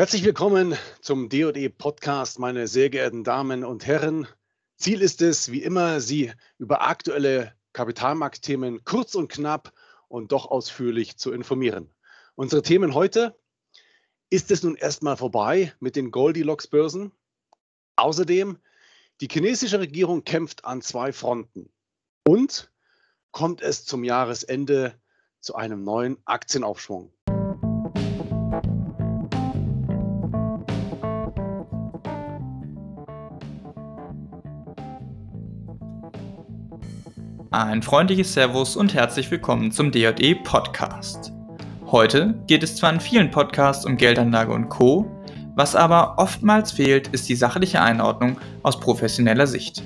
Herzlich willkommen zum DE Podcast, meine sehr geehrten Damen und Herren. Ziel ist es, wie immer, Sie über aktuelle Kapitalmarktthemen kurz und knapp und doch ausführlich zu informieren. Unsere Themen heute. Ist es nun erstmal vorbei mit den Goldilocks-Börsen? Außerdem, die chinesische Regierung kämpft an zwei Fronten. Und kommt es zum Jahresende zu einem neuen Aktienaufschwung? Ein freundliches Servus und herzlich willkommen zum DJE Podcast. Heute geht es zwar in vielen Podcasts um Geldanlage und Co., was aber oftmals fehlt, ist die sachliche Einordnung aus professioneller Sicht.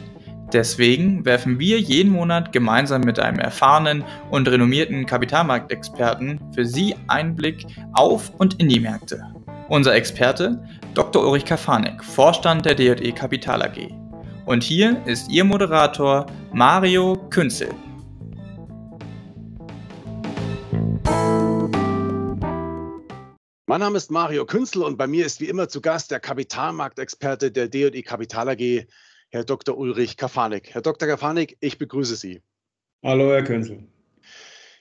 Deswegen werfen wir jeden Monat gemeinsam mit einem erfahrenen und renommierten Kapitalmarktexperten für Sie Einblick auf und in die Märkte. Unser Experte Dr. Ulrich Kafanek, Vorstand der DJE Kapital AG. Und hier ist Ihr Moderator Mario Künzel. Mein Name ist Mario Künzel und bei mir ist wie immer zu Gast der Kapitalmarktexperte der DE Kapital AG, Herr Dr. Ulrich Kafanik. Herr Dr. Kafanik, ich begrüße Sie. Hallo, Herr Künzel.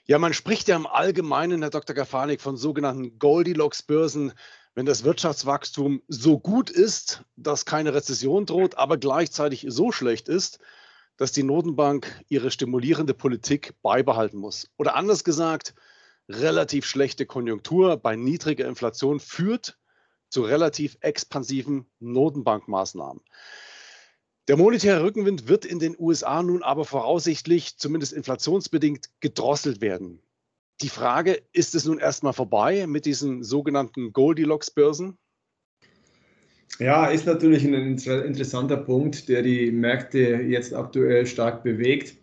Ja, man spricht ja im Allgemeinen, Herr Dr. Kafanik, von sogenannten Goldilocks-Börsen wenn das Wirtschaftswachstum so gut ist, dass keine Rezession droht, aber gleichzeitig so schlecht ist, dass die Notenbank ihre stimulierende Politik beibehalten muss. Oder anders gesagt, relativ schlechte Konjunktur bei niedriger Inflation führt zu relativ expansiven Notenbankmaßnahmen. Der monetäre Rückenwind wird in den USA nun aber voraussichtlich, zumindest inflationsbedingt, gedrosselt werden. Die Frage, ist es nun erstmal vorbei mit diesen sogenannten Goldilocks-Börsen? Ja, ist natürlich ein interessanter Punkt, der die Märkte jetzt aktuell stark bewegt.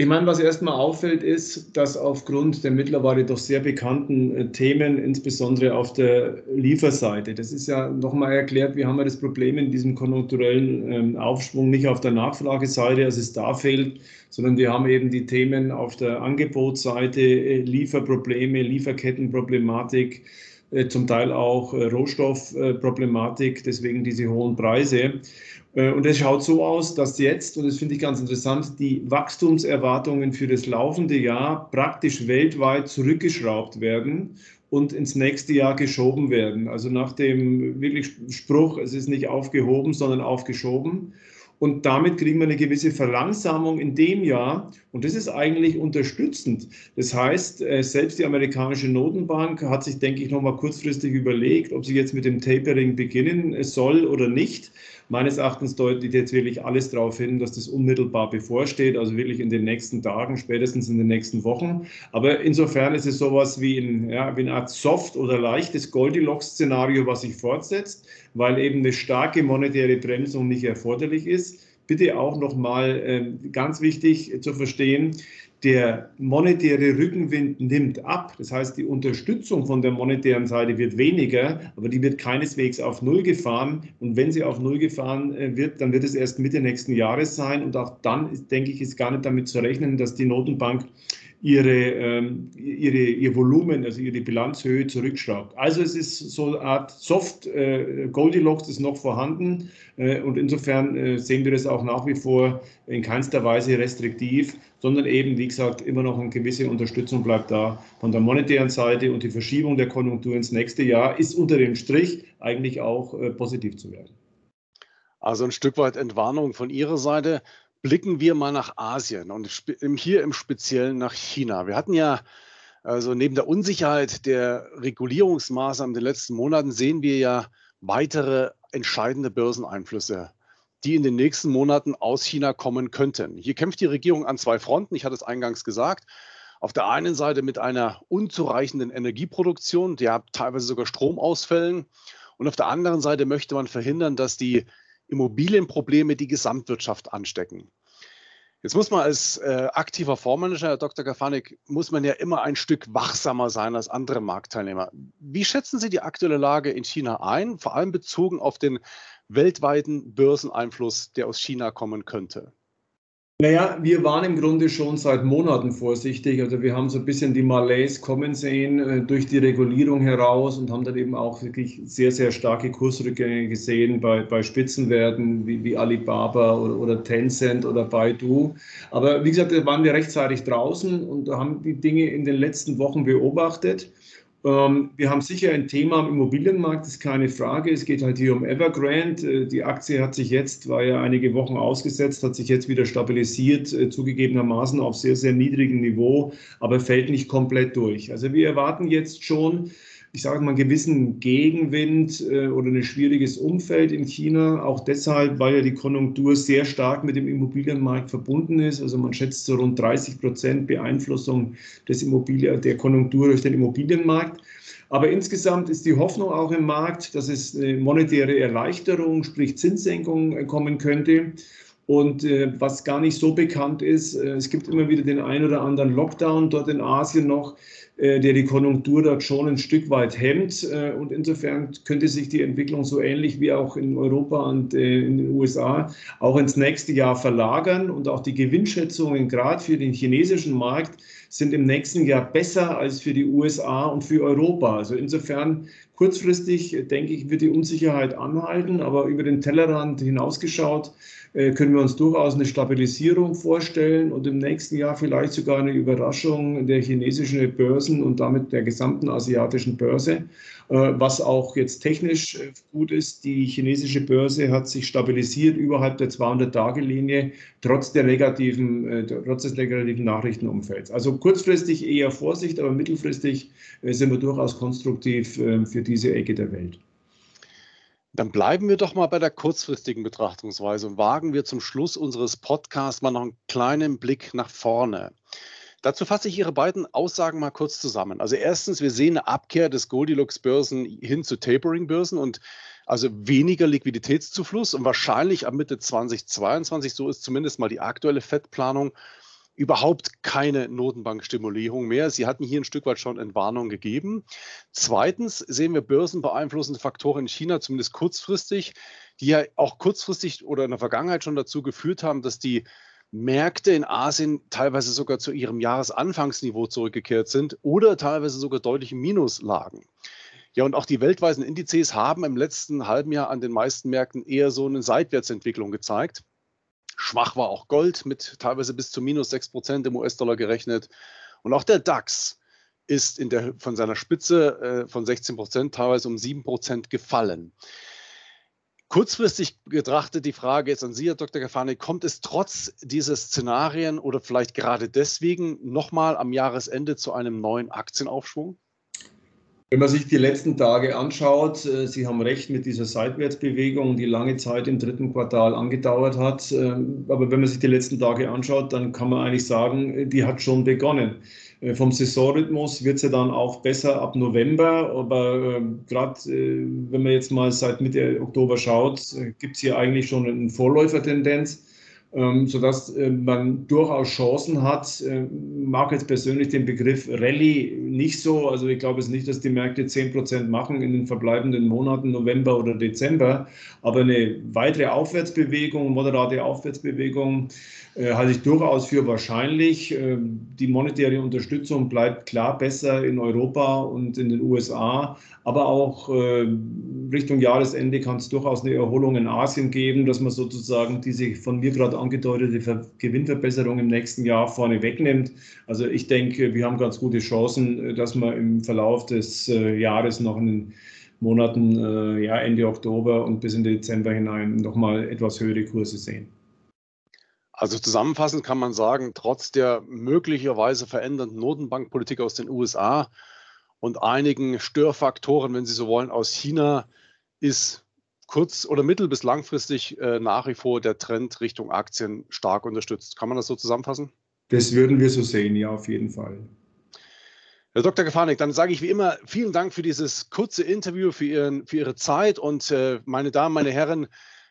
Ich meine, was erstmal auffällt, ist, dass aufgrund der mittlerweile doch sehr bekannten äh, Themen, insbesondere auf der Lieferseite, das ist ja nochmal erklärt, wir haben ja das Problem in diesem konjunkturellen ähm, Aufschwung nicht auf der Nachfrageseite, als es da fehlt, sondern wir haben eben die Themen auf der Angebotsseite, äh, Lieferprobleme, Lieferkettenproblematik, äh, zum Teil auch Rohstoffproblematik, deswegen diese hohen Preise. Äh, und es schaut so aus, dass jetzt, und das finde ich ganz interessant, die Wachstumserwartungen für das laufende Jahr praktisch weltweit zurückgeschraubt werden und ins nächste Jahr geschoben werden. Also nach dem wirklich Spruch, es ist nicht aufgehoben, sondern aufgeschoben. Und damit kriegen wir eine gewisse Verlangsamung in dem Jahr. Und das ist eigentlich unterstützend. Das heißt, äh, selbst die amerikanische Notenbank hat sich, denke ich, nochmal kurzfristig überlegt, ob sie jetzt mit dem Tapering beginnen soll oder nicht. Meines Erachtens deutet jetzt wirklich alles darauf hin, dass das unmittelbar bevorsteht, also wirklich in den nächsten Tagen, spätestens in den nächsten Wochen. Aber insofern ist es sowas wie, ein, ja, wie eine Art Soft- oder leichtes Goldilocks-Szenario, was sich fortsetzt, weil eben eine starke monetäre Bremsung nicht erforderlich ist bitte auch nochmal äh, ganz wichtig zu verstehen, der monetäre Rückenwind nimmt ab. Das heißt, die Unterstützung von der monetären Seite wird weniger, aber die wird keineswegs auf Null gefahren. Und wenn sie auf Null gefahren äh, wird, dann wird es erst Mitte nächsten Jahres sein. Und auch dann, denke ich, ist gar nicht damit zu rechnen, dass die Notenbank ihre, ähm, ihre, ihr Volumen, also ihre Bilanzhöhe zurückschraubt. Also es ist so eine Art Soft äh, Goldilocks ist noch vorhanden äh, und insofern äh, sehen wir das auch nach wie vor in keinster Weise restriktiv, sondern eben, wie gesagt, immer noch eine gewisse Unterstützung bleibt da von der monetären Seite und die Verschiebung der Konjunktur ins nächste Jahr ist unter dem Strich eigentlich auch äh, positiv zu werden. Also ein Stück weit Entwarnung von Ihrer Seite. Blicken wir mal nach Asien und hier im Speziellen nach China. Wir hatten ja also neben der Unsicherheit der Regulierungsmaßnahmen in den letzten Monaten sehen wir ja weitere entscheidende Börseneinflüsse, die in den nächsten Monaten aus China kommen könnten. Hier kämpft die Regierung an zwei Fronten. Ich hatte es eingangs gesagt. Auf der einen Seite mit einer unzureichenden Energieproduktion, der teilweise sogar Stromausfällen. Und auf der anderen Seite möchte man verhindern, dass die Immobilienprobleme die Gesamtwirtschaft anstecken. Jetzt muss man als äh, aktiver Fondsmanager, Herr Dr. Gafanik, muss man ja immer ein Stück wachsamer sein als andere Marktteilnehmer. Wie schätzen Sie die aktuelle Lage in China ein, vor allem bezogen auf den weltweiten Börseneinfluss, der aus China kommen könnte? Naja, wir waren im Grunde schon seit Monaten vorsichtig. Also wir haben so ein bisschen die Malays kommen sehen äh, durch die Regulierung heraus und haben dann eben auch wirklich sehr, sehr starke Kursrückgänge gesehen bei, bei Spitzenwerten wie, wie Alibaba oder, oder Tencent oder Baidu. Aber wie gesagt, da waren wir rechtzeitig draußen und haben die Dinge in den letzten Wochen beobachtet. Ähm, wir haben sicher ein Thema am Immobilienmarkt, ist keine Frage. Es geht halt hier um Evergrande. Äh, die Aktie hat sich jetzt, war ja einige Wochen ausgesetzt, hat sich jetzt wieder stabilisiert, äh, zugegebenermaßen auf sehr, sehr niedrigem Niveau, aber fällt nicht komplett durch. Also wir erwarten jetzt schon ich sage mal, einen gewissen Gegenwind äh, oder ein schwieriges Umfeld in China. Auch deshalb, weil ja die Konjunktur sehr stark mit dem Immobilienmarkt verbunden ist. Also man schätzt so rund 30 Prozent Beeinflussung des Immobilien, der Konjunktur durch den Immobilienmarkt. Aber insgesamt ist die Hoffnung auch im Markt, dass es eine monetäre Erleichterung, sprich Zinssenkung äh, kommen könnte. Und äh, was gar nicht so bekannt ist, äh, es gibt immer wieder den einen oder anderen Lockdown dort in Asien noch, äh, der die Konjunktur dort schon ein Stück weit hemmt. Äh, und insofern könnte sich die Entwicklung so ähnlich wie auch in Europa und äh, in den USA auch ins nächste Jahr verlagern. Und auch die Gewinnschätzungen gerade für den chinesischen Markt sind im nächsten Jahr besser als für die USA und für Europa. Also insofern kurzfristig, denke ich, wird die Unsicherheit anhalten, aber über den Tellerrand hinausgeschaut äh, können wir uns durchaus eine Stabilisierung vorstellen und im nächsten Jahr vielleicht sogar eine Überraschung der chinesischen Börsen und damit der gesamten asiatischen Börse, äh, was auch jetzt technisch äh, gut ist. Die chinesische Börse hat sich stabilisiert überhalb der 200-Tage-Linie, trotz, der negativen, trotz des negativen Nachrichtenumfelds. Also kurzfristig eher Vorsicht, aber mittelfristig sind wir durchaus konstruktiv für diese Ecke der Welt. Dann bleiben wir doch mal bei der kurzfristigen Betrachtungsweise und wagen wir zum Schluss unseres Podcasts mal noch einen kleinen Blick nach vorne. Dazu fasse ich Ihre beiden Aussagen mal kurz zusammen. Also erstens, wir sehen eine Abkehr des Goldilocks-Börsen hin zu Tapering-Börsen und also weniger Liquiditätszufluss und wahrscheinlich ab Mitte 2022, so ist zumindest mal die aktuelle FED-Planung, überhaupt keine Notenbankstimulierung mehr. Sie hatten hier ein Stück weit schon Entwarnung gegeben. Zweitens sehen wir börsenbeeinflussende Faktoren in China, zumindest kurzfristig, die ja auch kurzfristig oder in der Vergangenheit schon dazu geführt haben, dass die Märkte in Asien teilweise sogar zu ihrem Jahresanfangsniveau zurückgekehrt sind oder teilweise sogar deutlich im Minus lagen. Ja, und auch die weltweiten Indizes haben im letzten halben Jahr an den meisten Märkten eher so eine Seitwärtsentwicklung gezeigt. Schwach war auch Gold mit teilweise bis zu minus 6 Prozent im US-Dollar gerechnet. Und auch der DAX ist der, von seiner Spitze äh, von 16 Prozent teilweise um 7 Prozent gefallen. Kurzfristig betrachtet die Frage jetzt an Sie, Herr Dr. Gafani, kommt es trotz dieser Szenarien oder vielleicht gerade deswegen nochmal am Jahresende zu einem neuen Aktienaufschwung? Wenn man sich die letzten Tage anschaut, äh, Sie haben recht mit dieser Seitwärtsbewegung, die lange Zeit im dritten Quartal angedauert hat. Ähm, aber wenn man sich die letzten Tage anschaut, dann kann man eigentlich sagen, die hat schon begonnen. Äh, vom Saisonrhythmus wird es ja dann auch besser ab November. Aber ähm, gerade äh, wenn man jetzt mal seit Mitte Oktober schaut, gibt es hier eigentlich schon eine Vorläufertendenz ähm, sodass äh, man durchaus Chancen hat. Äh, mag jetzt persönlich den Begriff Rallye nicht so. Also ich glaube es nicht, dass die Märkte 10% machen in den verbleibenden Monaten November oder Dezember. Aber eine weitere Aufwärtsbewegung, moderate Aufwärtsbewegung äh, halte ich durchaus für wahrscheinlich. Ähm, die monetäre Unterstützung bleibt klar besser in Europa und in den USA. Aber auch Richtung Jahresende kann es durchaus eine Erholung in Asien geben, dass man sozusagen diese von mir gerade angedeutete Gewinnverbesserung im nächsten Jahr vorne wegnimmt. Also ich denke, wir haben ganz gute Chancen, dass wir im Verlauf des äh, Jahres noch in den Monaten äh, ja, Ende Oktober und bis in Dezember hinein nochmal etwas höhere Kurse sehen. Also zusammenfassend kann man sagen, trotz der möglicherweise verändernden Notenbankpolitik aus den USA und einigen Störfaktoren, wenn Sie so wollen, aus China, ist kurz- oder mittel- bis langfristig äh, nach wie vor der Trend Richtung Aktien stark unterstützt. Kann man das so zusammenfassen? Das würden wir so sehen, ja, auf jeden Fall. Herr Dr. Gefanik, dann sage ich wie immer vielen Dank für dieses kurze Interview, für, Ihren, für Ihre Zeit und äh, meine Damen, meine Herren,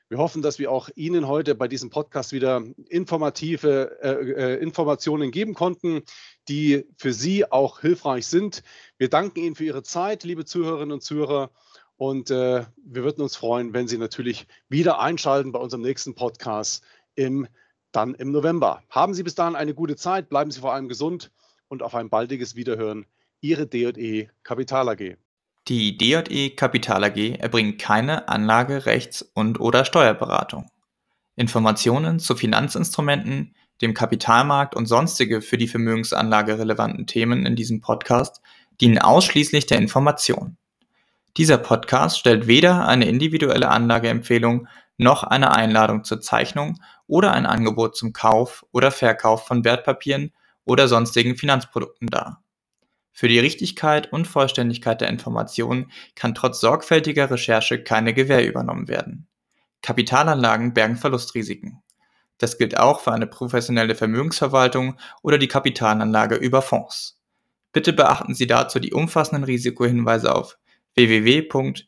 wir hoffen, dass wir auch Ihnen heute bei diesem Podcast wieder informative äh, äh Informationen geben konnten, die für Sie auch hilfreich sind. Wir danken Ihnen für Ihre Zeit, liebe Zuhörerinnen und Zuhörer. Und äh, wir würden uns freuen, wenn Sie natürlich wieder einschalten bei unserem nächsten Podcast im dann im November. Haben Sie bis dahin eine gute Zeit, bleiben Sie vor allem gesund und auf ein baldiges Wiederhören. Ihre DE Kapital AG. Die DE Kapital AG erbringt keine Anlage-, Rechts- und/oder Steuerberatung. Informationen zu Finanzinstrumenten, dem Kapitalmarkt und sonstige für die Vermögensanlage relevanten Themen in diesem Podcast dienen ausschließlich der Information. Dieser Podcast stellt weder eine individuelle Anlageempfehlung noch eine Einladung zur Zeichnung oder ein Angebot zum Kauf oder Verkauf von Wertpapieren oder sonstigen Finanzprodukten dar. Für die Richtigkeit und Vollständigkeit der Informationen kann trotz sorgfältiger Recherche keine Gewähr übernommen werden. Kapitalanlagen bergen Verlustrisiken. Das gilt auch für eine professionelle Vermögensverwaltung oder die Kapitalanlage über Fonds. Bitte beachten Sie dazu die umfassenden Risikohinweise auf www.dje.de.